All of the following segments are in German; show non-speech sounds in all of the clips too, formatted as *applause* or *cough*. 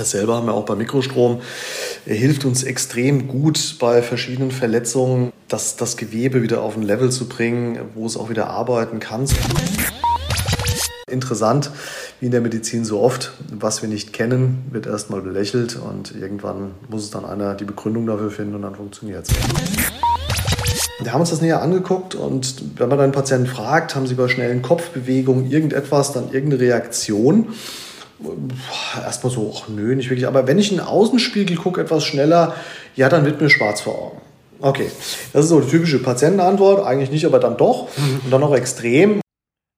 Das selber haben wir auch bei Mikrostrom. Er hilft uns extrem gut bei verschiedenen Verletzungen, das, das Gewebe wieder auf ein Level zu bringen, wo es auch wieder arbeiten kann. Interessant, wie in der Medizin so oft, was wir nicht kennen, wird erstmal belächelt und irgendwann muss es dann einer die Begründung dafür finden und dann funktioniert es. Wir haben uns das näher angeguckt und wenn man einen Patienten fragt, haben sie bei schnellen Kopfbewegungen irgendetwas, dann irgendeine Reaktion, erstmal so, ach nö, nicht wirklich. Aber wenn ich einen Außenspiegel gucke, etwas schneller, ja, dann wird mir schwarz vor Augen. Okay, das ist so die typische Patientenantwort. Eigentlich nicht, aber dann doch. Und dann noch extrem.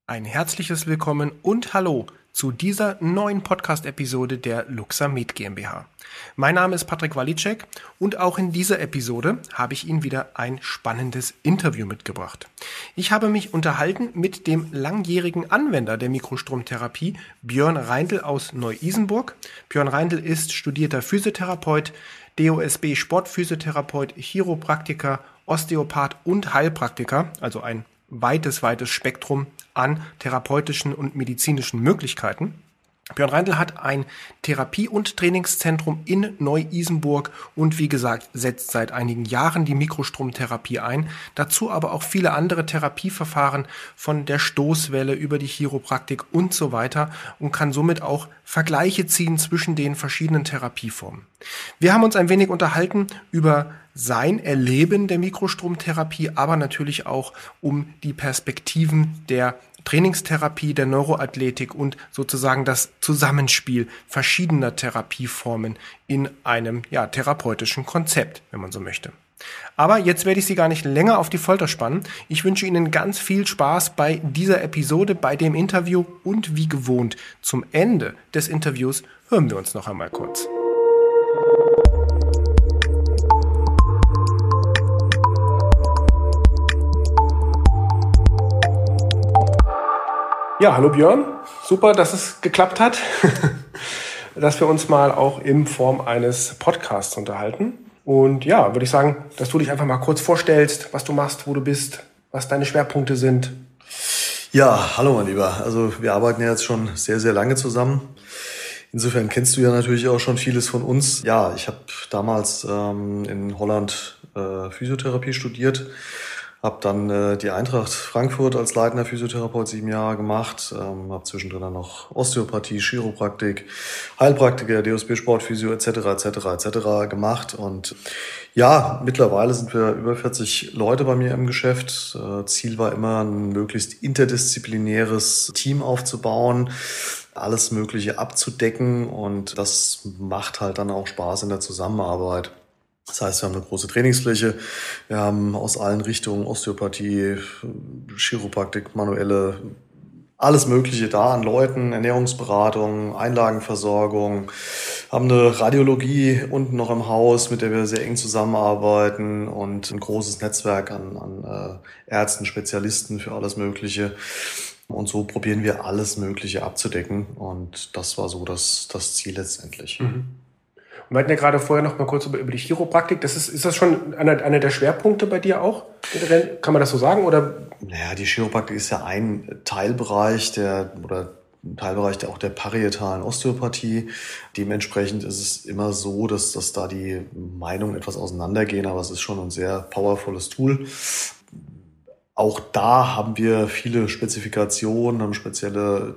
Ein herzliches Willkommen und Hallo zu dieser neuen Podcast-Episode der Luxamed GmbH. Mein Name ist Patrick Walicek und auch in dieser Episode habe ich Ihnen wieder ein spannendes Interview mitgebracht. Ich habe mich unterhalten mit dem langjährigen Anwender der Mikrostromtherapie, Björn Reindl aus Neu-Isenburg. Björn Reindl ist studierter Physiotherapeut, DOSB Sportphysiotherapeut, Chiropraktiker, Osteopath und Heilpraktiker, also ein weites, weites Spektrum an therapeutischen und medizinischen Möglichkeiten. Björn Reindl hat ein Therapie- und Trainingszentrum in Neu-Isenburg und wie gesagt setzt seit einigen Jahren die Mikrostromtherapie ein. Dazu aber auch viele andere Therapieverfahren von der Stoßwelle über die Chiropraktik und so weiter und kann somit auch Vergleiche ziehen zwischen den verschiedenen Therapieformen. Wir haben uns ein wenig unterhalten über sein Erleben der Mikrostromtherapie, aber natürlich auch um die Perspektiven der Trainingstherapie, der Neuroathletik und sozusagen das Zusammenspiel verschiedener Therapieformen in einem ja, therapeutischen Konzept, wenn man so möchte. Aber jetzt werde ich Sie gar nicht länger auf die Folter spannen. Ich wünsche Ihnen ganz viel Spaß bei dieser Episode, bei dem Interview und wie gewohnt zum Ende des Interviews hören wir uns noch einmal kurz. Ja, hallo Björn. Super, dass es geklappt hat, *laughs* dass wir uns mal auch in Form eines Podcasts unterhalten. Und ja, würde ich sagen, dass du dich einfach mal kurz vorstellst, was du machst, wo du bist, was deine Schwerpunkte sind. Ja, hallo mein Lieber. Also wir arbeiten ja jetzt schon sehr, sehr lange zusammen. Insofern kennst du ja natürlich auch schon vieles von uns. Ja, ich habe damals ähm, in Holland äh, Physiotherapie studiert habe dann äh, die Eintracht Frankfurt als leitender Physiotherapeut sieben Jahre gemacht. Ähm, habe zwischendrin dann noch Osteopathie, Chiropraktik, Heilpraktiker, DOSB Sportphysio etc. etc. etc. gemacht. Und ja, mittlerweile sind wir über 40 Leute bei mir im Geschäft. Äh, Ziel war immer, ein möglichst interdisziplinäres Team aufzubauen alles Mögliche abzudecken und das macht halt dann auch Spaß in der Zusammenarbeit. Das heißt, wir haben eine große Trainingsfläche. Wir haben aus allen Richtungen Osteopathie, Chiropraktik, manuelle, alles Mögliche da an Leuten, Ernährungsberatung, Einlagenversorgung, haben eine Radiologie unten noch im Haus, mit der wir sehr eng zusammenarbeiten und ein großes Netzwerk an, an äh, Ärzten, Spezialisten für alles Mögliche. Und so probieren wir alles Mögliche abzudecken. Und das war so das, das Ziel letztendlich. Mhm. Wir hatten ja gerade vorher noch mal kurz über, über die Chiropraktik. Das ist, ist das schon einer, einer der Schwerpunkte bei dir auch? Kann man das so sagen? Oder? Naja, die Chiropraktik ist ja ein Teilbereich der, oder Teilbereich der, auch der parietalen Osteopathie. Dementsprechend ist es immer so, dass, dass da die Meinungen etwas auseinandergehen, aber es ist schon ein sehr powervolles Tool. Auch da haben wir viele Spezifikationen, haben spezielle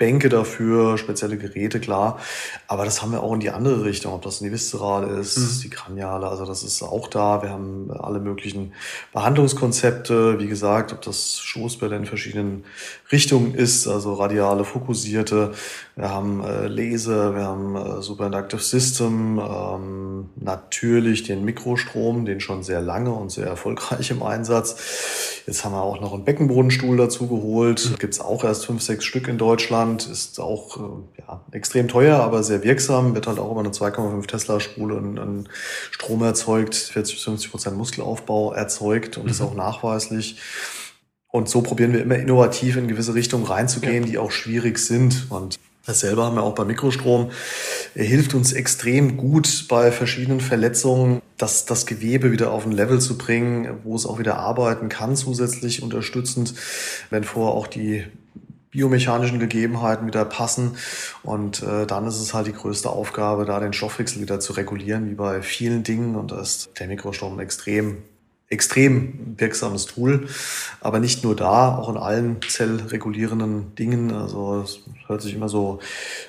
Bänke dafür, spezielle Geräte, klar. Aber das haben wir auch in die andere Richtung, ob das ein die Viszerale ist, mhm. die Kraniale, also das ist auch da. Wir haben alle möglichen Behandlungskonzepte, wie gesagt, ob das Stoßbälle in verschiedenen Richtungen ist, also radiale, fokussierte. Wir haben äh, Laser, wir haben äh, Superinductive System, ähm, natürlich den Mikrostrom, den schon sehr lange und sehr erfolgreich im Einsatz. Jetzt haben wir auch noch einen Beckenbodenstuhl dazu geholt. Mhm. Gibt es auch erst fünf, sechs Stück in Deutschland. Deutschland, ist auch äh, ja, extrem teuer, aber sehr wirksam, wird halt auch über eine 2,5 Tesla-Spule an, Strom erzeugt, 40 bis 50 Prozent Muskelaufbau erzeugt und mhm. ist auch nachweislich. Und so probieren wir immer innovativ in gewisse Richtungen reinzugehen, ja. die auch schwierig sind. Und dasselbe haben wir auch bei Mikrostrom. Er hilft uns extrem gut bei verschiedenen Verletzungen, das, das Gewebe wieder auf ein Level zu bringen, wo es auch wieder arbeiten kann, zusätzlich unterstützend, wenn vorher auch die biomechanischen Gegebenheiten wieder passen. Und äh, dann ist es halt die größte Aufgabe, da den Stoffwechsel wieder zu regulieren, wie bei vielen Dingen. Und da ist der Mikrostrom extrem extrem wirksames Tool, aber nicht nur da, auch in allen zellregulierenden Dingen. Also es hört sich immer so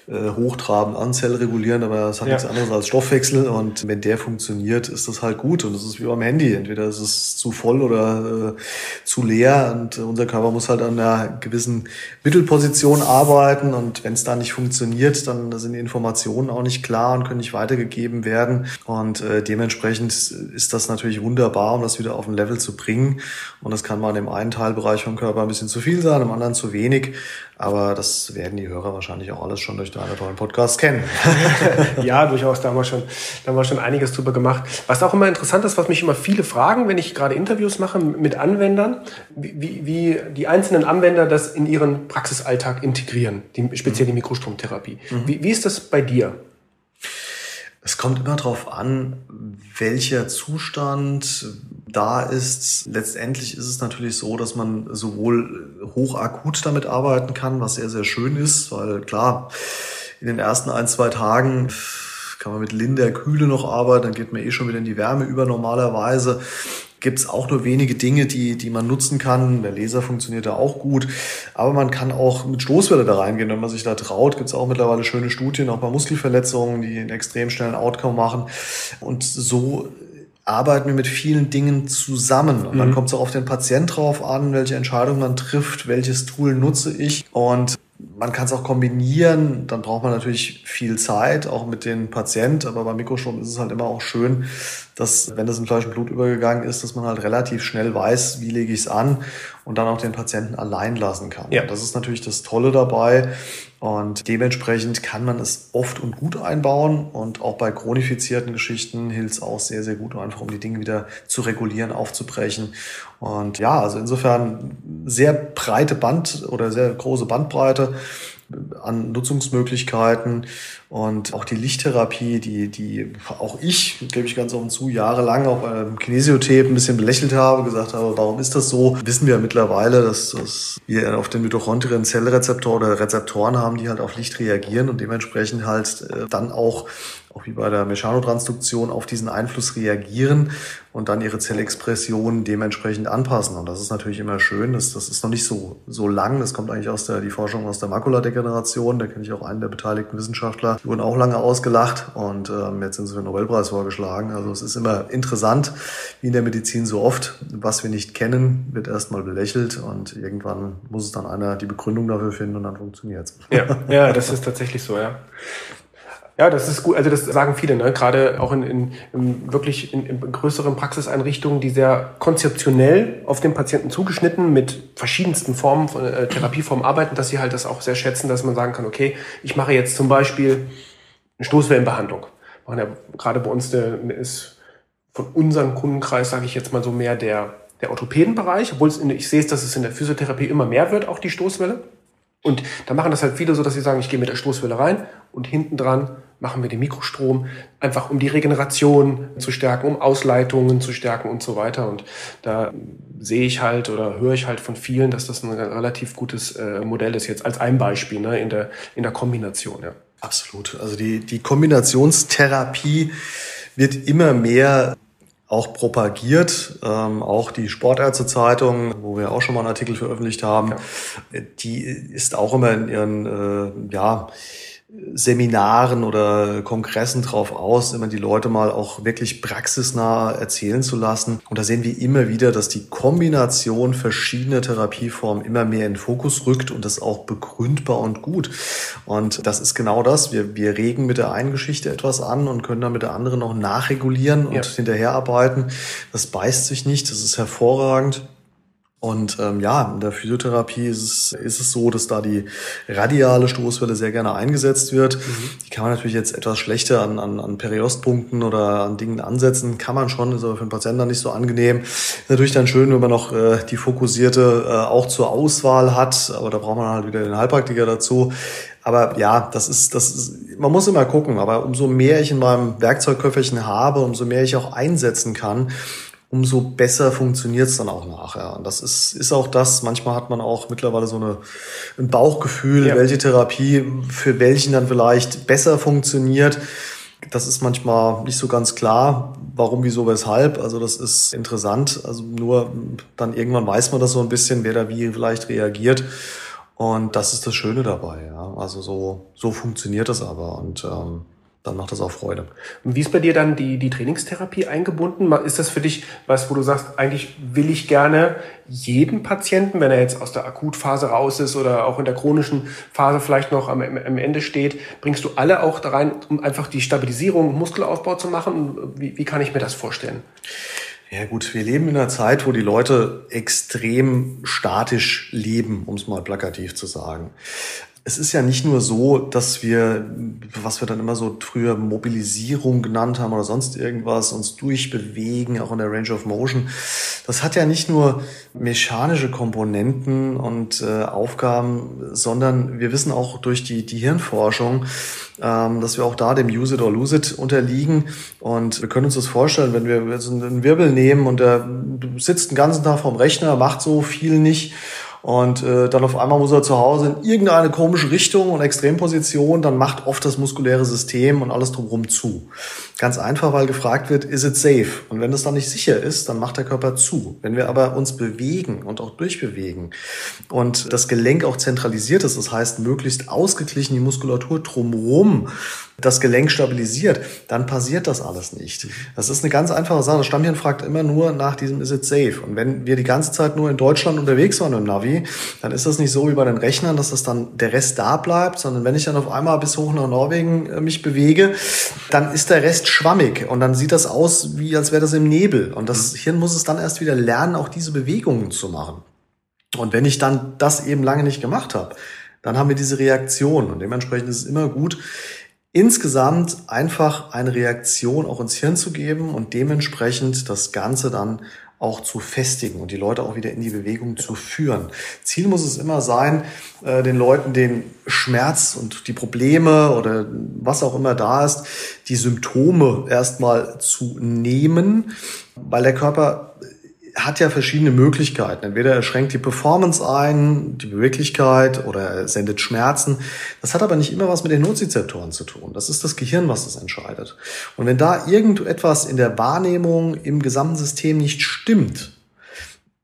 äh, hochtrabend an, zellregulierend, aber es hat ja. nichts anderes als Stoffwechsel und wenn der funktioniert, ist das halt gut und das ist wie beim Handy. Entweder ist es zu voll oder äh, zu leer und unser Körper muss halt an einer gewissen Mittelposition arbeiten und wenn es da nicht funktioniert, dann sind die Informationen auch nicht klar und können nicht weitergegeben werden und äh, dementsprechend ist das natürlich wunderbar, um das wieder wieder auf ein Level zu bringen. Und das kann mal in dem einen Teilbereich vom Körper ein bisschen zu viel sein, im anderen zu wenig. Aber das werden die Hörer wahrscheinlich auch alles schon durch deine tollen Podcasts kennen. *laughs* ja, durchaus. Da haben wir schon, da haben wir schon einiges drüber gemacht. Was auch immer interessant ist, was mich immer viele fragen, wenn ich gerade Interviews mache mit Anwendern, wie, wie die einzelnen Anwender das in ihren Praxisalltag integrieren, die, speziell die Mikrostromtherapie. Mhm. Wie, wie ist das bei dir? Es kommt immer darauf an, welcher Zustand da ist. Letztendlich ist es natürlich so, dass man sowohl hochakut damit arbeiten kann, was sehr, sehr schön ist, weil klar, in den ersten ein, zwei Tagen kann man mit linder Kühle noch arbeiten, dann geht man eh schon wieder in die Wärme über normalerweise gibt es auch nur wenige Dinge, die, die man nutzen kann. Der Laser funktioniert da auch gut. Aber man kann auch mit Stoßwelle da reingehen, wenn man sich da traut. Gibt es auch mittlerweile schöne Studien, auch bei Muskelverletzungen, die einen extrem schnellen Outcome machen. Und so arbeiten wir mit vielen Dingen zusammen. Und dann mhm. kommt es auch auf den Patient drauf an, welche Entscheidung man trifft, welches Tool nutze ich. Und man kann es auch kombinieren, dann braucht man natürlich viel Zeit, auch mit den Patient, aber beim Mikrostrom ist es halt immer auch schön, dass, wenn das in Fleisch und Blut übergegangen ist, dass man halt relativ schnell weiß, wie lege ich es an und dann auch den Patienten allein lassen kann. Ja. Das ist natürlich das Tolle dabei. Und dementsprechend kann man es oft und gut einbauen. Und auch bei chronifizierten Geschichten hilft es auch sehr, sehr gut, einfach um die Dinge wieder zu regulieren, aufzubrechen. Und ja, also insofern sehr breite Band oder sehr große Bandbreite an Nutzungsmöglichkeiten und auch die Lichttherapie, die, die auch ich, gebe ich ganz offen zu, jahrelang auch beim Kinesiotep ein bisschen belächelt habe, gesagt habe, warum ist das so? Wissen wir mittlerweile, dass, dass wir auf den Mitochondrien Zellrezeptoren oder Rezeptoren haben, die halt auf Licht reagieren und dementsprechend halt äh, dann auch auch wie bei der Mechanotransduktion, auf diesen Einfluss reagieren und dann ihre Zellexpression dementsprechend anpassen. Und das ist natürlich immer schön. Das, das ist noch nicht so, so lang. Das kommt eigentlich aus der, die Forschung aus der Makuladegeneration. Da kenne ich auch einen der beteiligten Wissenschaftler. Die wurden auch lange ausgelacht und ähm, jetzt sind sie für den Nobelpreis vorgeschlagen. Also es ist immer interessant, wie in der Medizin so oft. Was wir nicht kennen, wird erstmal belächelt und irgendwann muss es dann einer die Begründung dafür finden und dann funktioniert es. Ja, *laughs* ja, das ist tatsächlich so, ja. Ja, das ist gut. Also das sagen viele, ne? gerade auch in, in, in wirklich in, in größeren Praxiseinrichtungen, die sehr konzeptionell auf den Patienten zugeschnitten mit verschiedensten Formen von äh, Therapieformen arbeiten, dass sie halt das auch sehr schätzen, dass man sagen kann, okay, ich mache jetzt zum Beispiel eine Stoßwellenbehandlung. Machen ja gerade bei uns der, ist von unserem Kundenkreis, sage ich jetzt mal so mehr der der Orthopädenbereich, obwohl es in, ich sehe, dass es in der Physiotherapie immer mehr wird, auch die Stoßwelle. Und da machen das halt viele so, dass sie sagen, ich gehe mit der Stoßwelle rein und hinten dran machen wir den Mikrostrom, einfach um die Regeneration zu stärken, um Ausleitungen zu stärken und so weiter. Und da sehe ich halt oder höre ich halt von vielen, dass das ein relativ gutes äh, Modell ist, jetzt als ein Beispiel ne, in, der, in der Kombination. Ja. Absolut. Also die, die Kombinationstherapie wird immer mehr auch propagiert. Ähm, auch die Sportärztezeitung, wo wir auch schon mal einen Artikel veröffentlicht haben, ja. die ist auch immer in ihren, äh, ja, Seminaren oder Kongressen drauf aus, immer die Leute mal auch wirklich praxisnah erzählen zu lassen. Und da sehen wir immer wieder, dass die Kombination verschiedener Therapieformen immer mehr in den Fokus rückt und das auch begründbar und gut. Und das ist genau das. Wir, wir regen mit der einen Geschichte etwas an und können dann mit der anderen noch nachregulieren und ja. hinterherarbeiten. Das beißt sich nicht. Das ist hervorragend. Und ähm, ja, in der Physiotherapie ist es, ist es so, dass da die radiale Stoßwelle sehr gerne eingesetzt wird. Mhm. Die kann man natürlich jetzt etwas schlechter an, an, an Periostpunkten oder an Dingen ansetzen. Kann man schon, ist aber für den Patienten dann nicht so angenehm. Ist natürlich dann schön, wenn man noch äh, die fokussierte äh, auch zur Auswahl hat, aber da braucht man halt wieder den Heilpraktiker dazu. Aber ja, das ist, das ist, man muss immer gucken. Aber umso mehr ich in meinem Werkzeugköfferchen habe, umso mehr ich auch einsetzen kann, umso besser funktioniert es dann auch nachher. Und das ist, ist auch das, manchmal hat man auch mittlerweile so eine, ein Bauchgefühl, ja. welche Therapie für welchen dann vielleicht besser funktioniert. Das ist manchmal nicht so ganz klar, warum, wieso, weshalb. Also das ist interessant. Also nur dann irgendwann weiß man das so ein bisschen, wer da wie vielleicht reagiert. Und das ist das Schöne dabei. Ja. Also so, so funktioniert das aber. Und ähm, dann macht das auch Freude. Wie ist bei dir dann die, die Trainingstherapie eingebunden? Ist das für dich was, wo du sagst, eigentlich will ich gerne jeden Patienten, wenn er jetzt aus der Akutphase raus ist oder auch in der chronischen Phase vielleicht noch am, am Ende steht, bringst du alle auch da rein, um einfach die Stabilisierung, Muskelaufbau zu machen? Wie, wie kann ich mir das vorstellen? Ja gut, wir leben in einer Zeit, wo die Leute extrem statisch leben, um es mal plakativ zu sagen es ist ja nicht nur so, dass wir, was wir dann immer so früher Mobilisierung genannt haben oder sonst irgendwas, uns durchbewegen, auch in der Range of Motion. Das hat ja nicht nur mechanische Komponenten und äh, Aufgaben, sondern wir wissen auch durch die, die Hirnforschung, ähm, dass wir auch da dem Use it or lose it unterliegen. Und wir können uns das vorstellen, wenn wir jetzt einen Wirbel nehmen und der sitzt den ganzen Tag vorm Rechner, macht so viel nicht und äh, dann auf einmal muss er zu Hause in irgendeine komische Richtung und Extremposition, dann macht oft das muskuläre System und alles drumherum zu. Ganz einfach, weil gefragt wird, is it safe? Und wenn das dann nicht sicher ist, dann macht der Körper zu. Wenn wir aber uns bewegen und auch durchbewegen und das Gelenk auch zentralisiert ist, das heißt möglichst ausgeglichen die Muskulatur drumherum das Gelenk stabilisiert, dann passiert das alles nicht. Das ist eine ganz einfache Sache. Das Stammhirn fragt immer nur nach diesem Is it safe? Und wenn wir die ganze Zeit nur in Deutschland unterwegs waren im Navi, dann ist das nicht so wie bei den Rechnern, dass das dann der Rest da bleibt, sondern wenn ich dann auf einmal bis hoch nach Norwegen äh, mich bewege, dann ist der Rest schwammig und dann sieht das aus, wie als wäre das im Nebel. Und das Hirn muss es dann erst wieder lernen, auch diese Bewegungen zu machen. Und wenn ich dann das eben lange nicht gemacht habe, dann haben wir diese Reaktion. Und dementsprechend ist es immer gut, insgesamt einfach eine Reaktion auch ins Hirn zu geben und dementsprechend das Ganze dann auch zu festigen und die Leute auch wieder in die Bewegung zu führen. Ziel muss es immer sein, äh, den Leuten den Schmerz und die Probleme oder was auch immer da ist, die Symptome erstmal zu nehmen, weil der Körper hat ja verschiedene Möglichkeiten. Entweder er schränkt die Performance ein, die Beweglichkeit oder er sendet Schmerzen. Das hat aber nicht immer was mit den Nozizeptoren zu tun. Das ist das Gehirn, was das entscheidet. Und wenn da irgendetwas in der Wahrnehmung im gesamten System nicht stimmt,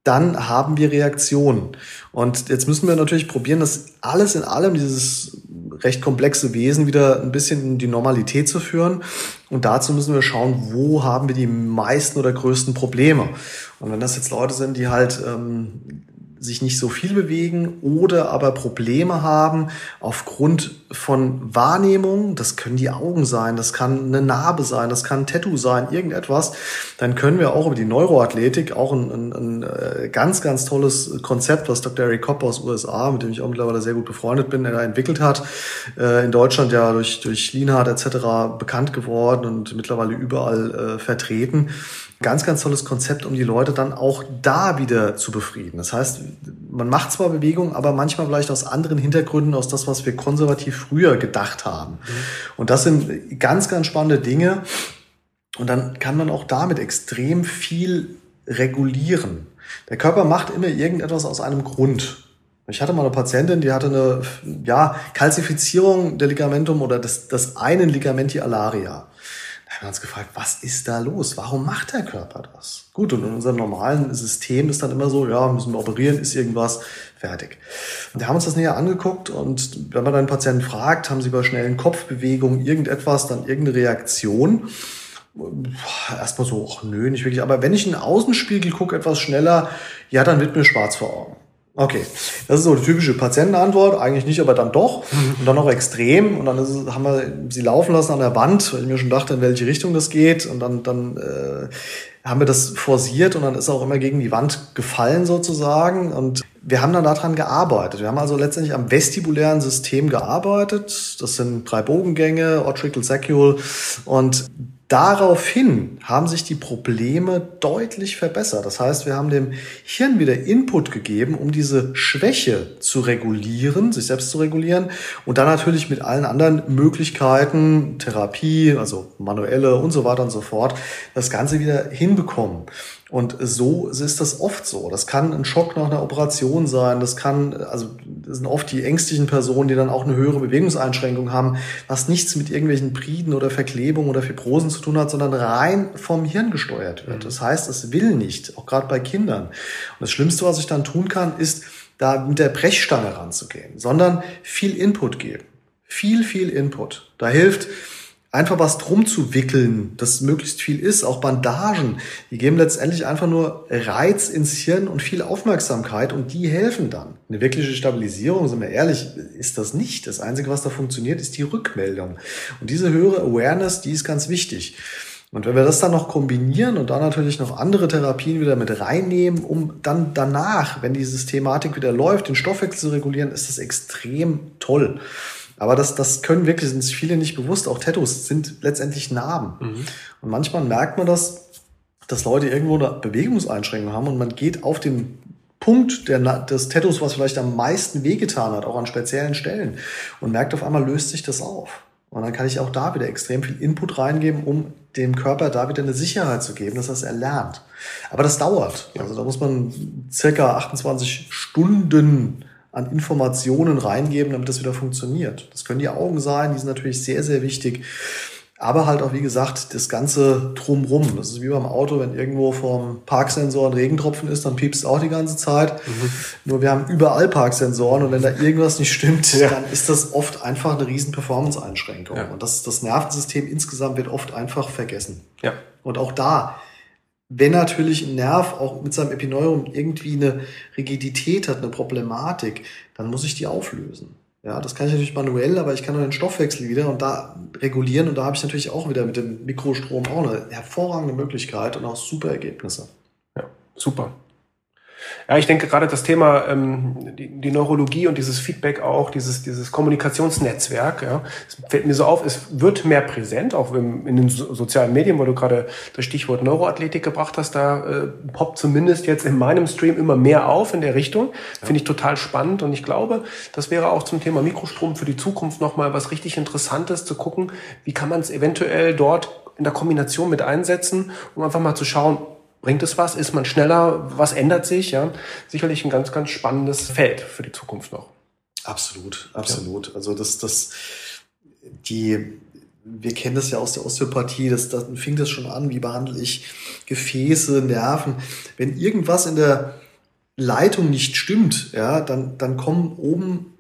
dann haben wir Reaktionen. Und jetzt müssen wir natürlich probieren, das alles in allem, dieses recht komplexe Wesen wieder ein bisschen in die Normalität zu führen. Und dazu müssen wir schauen, wo haben wir die meisten oder größten Probleme. Und wenn das jetzt Leute sind, die halt ähm, sich nicht so viel bewegen oder aber Probleme haben aufgrund von Wahrnehmung, das können die Augen sein, das kann eine Narbe sein, das kann ein Tattoo sein, irgendetwas, dann können wir auch über die Neuroathletik auch ein, ein, ein äh, ganz, ganz tolles Konzept, was Dr. Eric Kopp aus USA, mit dem ich auch mittlerweile sehr gut befreundet bin, er entwickelt hat, äh, in Deutschland ja durch, durch Lienhardt etc. bekannt geworden und mittlerweile überall äh, vertreten ganz, ganz tolles Konzept, um die Leute dann auch da wieder zu befrieden. Das heißt, man macht zwar Bewegung, aber manchmal vielleicht aus anderen Hintergründen, aus das, was wir konservativ früher gedacht haben. Mhm. Und das sind ganz, ganz spannende Dinge. Und dann kann man auch damit extrem viel regulieren. Der Körper macht immer irgendetwas aus einem Grund. Ich hatte mal eine Patientin, die hatte eine ja, Kalzifizierung der Ligamentum oder des, des einen Ligamenti alaria haben wir uns gefragt, was ist da los? Warum macht der Körper das? Gut, und in unserem normalen System ist dann immer so, ja, müssen wir operieren, ist irgendwas, fertig. Und wir haben uns das näher angeguckt und wenn man dann einen Patienten fragt, haben sie bei schnellen Kopfbewegungen irgendetwas, dann irgendeine Reaktion? Erstmal so, ach nö, nicht wirklich. Aber wenn ich in den Außenspiegel gucke, etwas schneller, ja, dann wird mir schwarz vor Augen. Okay, das ist so die typische Patientenantwort. Eigentlich nicht, aber dann doch. Und dann noch extrem. Und dann es, haben wir sie laufen lassen an der Wand, weil ich mir schon dachte, in welche Richtung das geht. Und dann, dann äh, haben wir das forciert und dann ist auch immer gegen die Wand gefallen sozusagen. Und wir haben dann daran gearbeitet. Wir haben also letztendlich am vestibulären System gearbeitet. Das sind drei Bogengänge, Ortrical Saccule. Und Daraufhin haben sich die Probleme deutlich verbessert. Das heißt, wir haben dem Hirn wieder Input gegeben, um diese Schwäche zu regulieren, sich selbst zu regulieren und dann natürlich mit allen anderen Möglichkeiten, Therapie, also manuelle und so weiter und so fort, das Ganze wieder hinbekommen. Und so ist das oft so. Das kann ein Schock nach einer Operation sein. Das kann, also sind oft die ängstlichen Personen, die dann auch eine höhere Bewegungseinschränkung haben, was nichts mit irgendwelchen Briden oder Verklebungen oder Fibrosen zu tun hat, sondern rein vom Hirn gesteuert wird. Mhm. Das heißt, es will nicht, auch gerade bei Kindern. Und das Schlimmste, was ich dann tun kann, ist, da mit der Brechstange ranzugehen, sondern viel Input geben. Viel, viel Input. Da hilft, einfach was drum zu wickeln, das möglichst viel ist, auch Bandagen, die geben letztendlich einfach nur Reiz ins Hirn und viel Aufmerksamkeit und die helfen dann. Eine wirkliche Stabilisierung, sind wir ehrlich, ist das nicht. Das Einzige, was da funktioniert, ist die Rückmeldung. Und diese höhere Awareness, die ist ganz wichtig. Und wenn wir das dann noch kombinieren und dann natürlich noch andere Therapien wieder mit reinnehmen, um dann danach, wenn die Systematik wieder läuft, den Stoffwechsel zu regulieren, ist das extrem toll. Aber das, das können wirklich, sind sich viele nicht bewusst. Auch Tattoos sind letztendlich Narben. Mhm. Und manchmal merkt man das, dass Leute irgendwo eine Bewegungseinschränkung haben und man geht auf den Punkt der, des Tattoos, was vielleicht am meisten wehgetan hat, auch an speziellen Stellen und merkt auf einmal löst sich das auf. Und dann kann ich auch da wieder extrem viel Input reingeben, um dem Körper da wieder eine Sicherheit zu geben, dass er es erlernt. Aber das dauert. Also da muss man circa 28 Stunden an Informationen reingeben, damit das wieder funktioniert. Das können die Augen sein, die sind natürlich sehr, sehr wichtig. Aber halt auch, wie gesagt, das ganze Drumrum. Das ist wie beim Auto, wenn irgendwo vom Parksensor ein Regentropfen ist, dann piepst es auch die ganze Zeit. Mhm. Nur wir haben überall Parksensoren und wenn da irgendwas nicht stimmt, *laughs* ja. dann ist das oft einfach eine riesen Performance-Einschränkung. Ja. Und das, das Nervensystem insgesamt wird oft einfach vergessen. Ja. Und auch da wenn natürlich ein Nerv auch mit seinem Epineurum irgendwie eine Rigidität hat, eine Problematik, dann muss ich die auflösen. Ja, das kann ich natürlich manuell, aber ich kann auch den Stoffwechsel wieder und da regulieren und da habe ich natürlich auch wieder mit dem Mikrostrom auch eine hervorragende Möglichkeit und auch super Ergebnisse. Ja, super. Ja, ich denke gerade das Thema ähm, die, die Neurologie und dieses Feedback auch, dieses, dieses Kommunikationsnetzwerk, ja, es fällt mir so auf, es wird mehr präsent, auch in den so sozialen Medien, wo du gerade das Stichwort Neuroathletik gebracht hast, da äh, poppt zumindest jetzt in meinem Stream immer mehr auf in der Richtung. Ja. Finde ich total spannend und ich glaube, das wäre auch zum Thema Mikrostrom für die Zukunft nochmal was richtig Interessantes zu gucken, wie kann man es eventuell dort in der Kombination mit einsetzen, um einfach mal zu schauen, Bringt es was? Ist man schneller? Was ändert sich? Ja, sicherlich ein ganz, ganz spannendes Feld für die Zukunft noch. Absolut, absolut. Ja. Also das, das, die, wir kennen das ja aus der Osteopathie, das, da fing das schon an, wie behandle ich Gefäße, Nerven. Wenn irgendwas in der Leitung nicht stimmt, ja, dann, dann kommen oben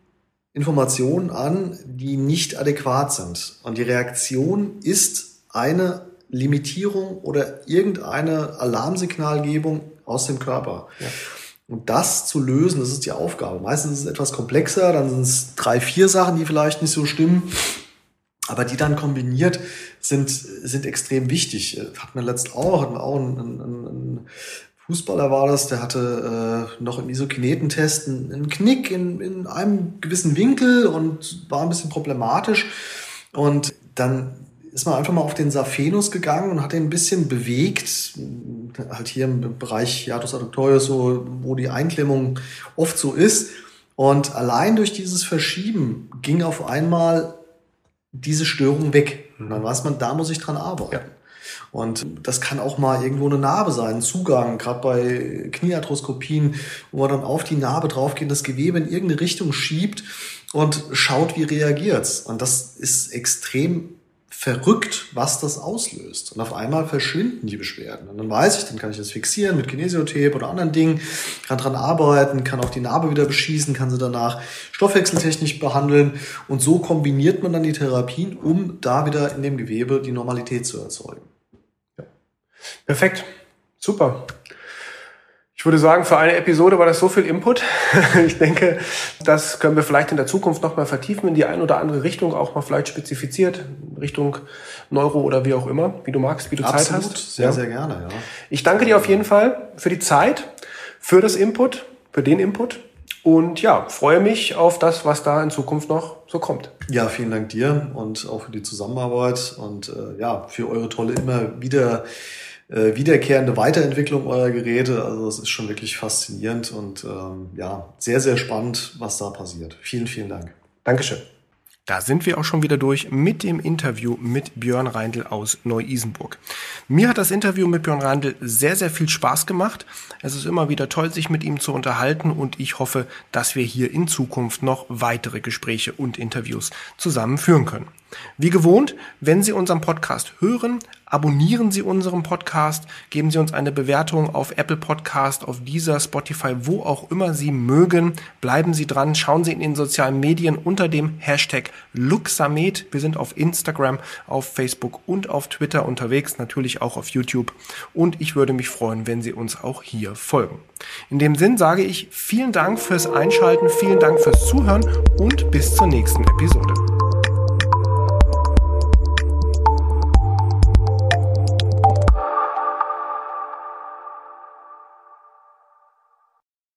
Informationen an, die nicht adäquat sind. Und die Reaktion ist eine Limitierung oder irgendeine Alarmsignalgebung aus dem Körper. Ja. Und das zu lösen, das ist die Aufgabe. Meistens ist es etwas komplexer, dann sind es drei, vier Sachen, die vielleicht nicht so stimmen. Aber die dann kombiniert sind, sind extrem wichtig. Hat man letzt auch, hatten wir auch einen, einen, einen Fußballer war das, der hatte äh, noch im Isokinetentest einen, einen Knick in, in einem gewissen Winkel und war ein bisschen problematisch. Und dann ist man einfach mal auf den Saphenus gegangen und hat den ein bisschen bewegt, halt hier im Bereich Hiatus adductorius, so, wo die Einklemmung oft so ist. Und allein durch dieses Verschieben ging auf einmal diese Störung weg. Und dann weiß man, da muss ich dran arbeiten. Ja. Und das kann auch mal irgendwo eine Narbe sein, Zugang, gerade bei Kniearthroskopien, wo man dann auf die Narbe draufgeht, das Gewebe in irgendeine Richtung schiebt und schaut, wie reagiert's. Und das ist extrem verrückt, was das auslöst. Und auf einmal verschwinden die Beschwerden. Und dann weiß ich, dann kann ich das fixieren mit Kinesiotape oder anderen Dingen, kann dran arbeiten, kann auch die Narbe wieder beschießen, kann sie danach stoffwechseltechnisch behandeln. Und so kombiniert man dann die Therapien, um da wieder in dem Gewebe die Normalität zu erzeugen. Ja. Perfekt. Super. Ich würde sagen, für eine Episode war das so viel Input. *laughs* ich denke, das können wir vielleicht in der Zukunft noch mal vertiefen in die eine oder andere Richtung, auch mal vielleicht spezifiziert, Richtung Neuro oder wie auch immer, wie du magst, wie du Absolut, Zeit hast. Sehr, ja. sehr gerne. Ja. Ich danke dir auf jeden Fall für die Zeit, für das Input, für den Input und ja, freue mich auf das, was da in Zukunft noch so kommt. Ja, vielen Dank dir und auch für die Zusammenarbeit und äh, ja, für eure tolle immer wieder äh, wiederkehrende Weiterentwicklung eurer Geräte. Also es ist schon wirklich faszinierend und ähm, ja, sehr, sehr spannend, was da passiert. Vielen, vielen Dank. Dankeschön. Da sind wir auch schon wieder durch mit dem Interview mit Björn Reindl aus Neu-Isenburg. Mir hat das Interview mit Björn Reindl sehr, sehr viel Spaß gemacht. Es ist immer wieder toll, sich mit ihm zu unterhalten und ich hoffe, dass wir hier in Zukunft noch weitere Gespräche und Interviews zusammen führen können. Wie gewohnt, wenn Sie unseren Podcast hören, abonnieren Sie unseren Podcast, geben Sie uns eine Bewertung auf Apple Podcast, auf dieser Spotify, wo auch immer Sie mögen. Bleiben Sie dran, schauen Sie in den sozialen Medien unter dem Hashtag Luxamed. Wir sind auf Instagram, auf Facebook und auf Twitter unterwegs, natürlich auch auf YouTube. Und ich würde mich freuen, wenn Sie uns auch hier folgen. In dem Sinn sage ich vielen Dank fürs Einschalten, vielen Dank fürs Zuhören und bis zur nächsten Episode.